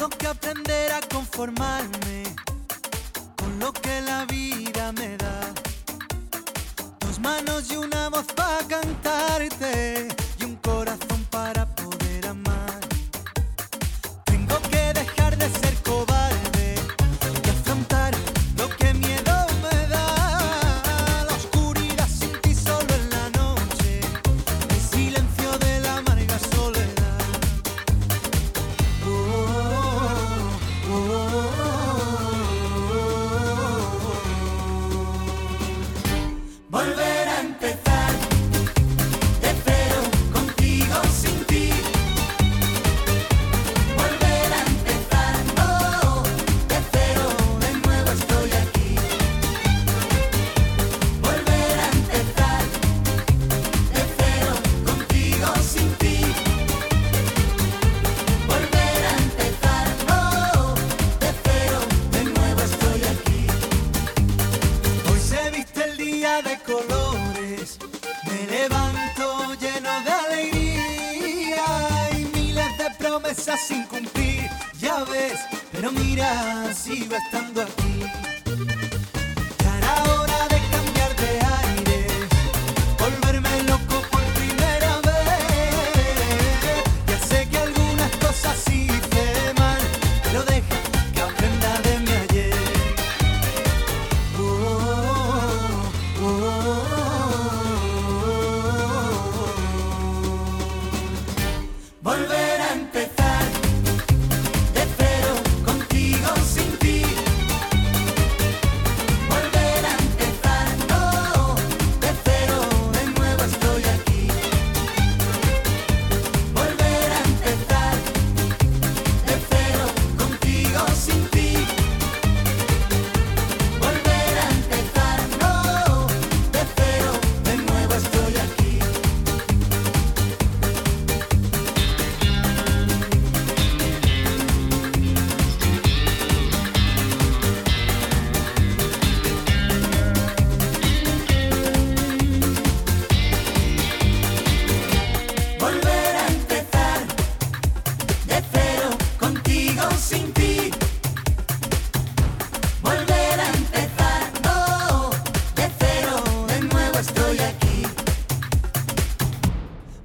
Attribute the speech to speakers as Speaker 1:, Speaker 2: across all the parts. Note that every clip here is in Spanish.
Speaker 1: Tengo que aprender a conformarme con lo que la vida me da. Dos manos y una voz para cantarte y un corazón de colores, me levanto lleno de alegría y miles de promesas sin cumplir, ya ves, pero mira, sigo estando aquí.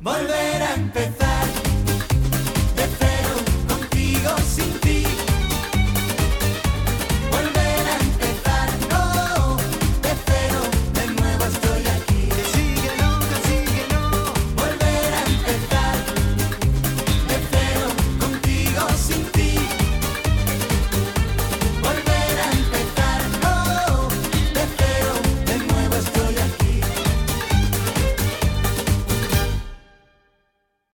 Speaker 1: volver a empezar.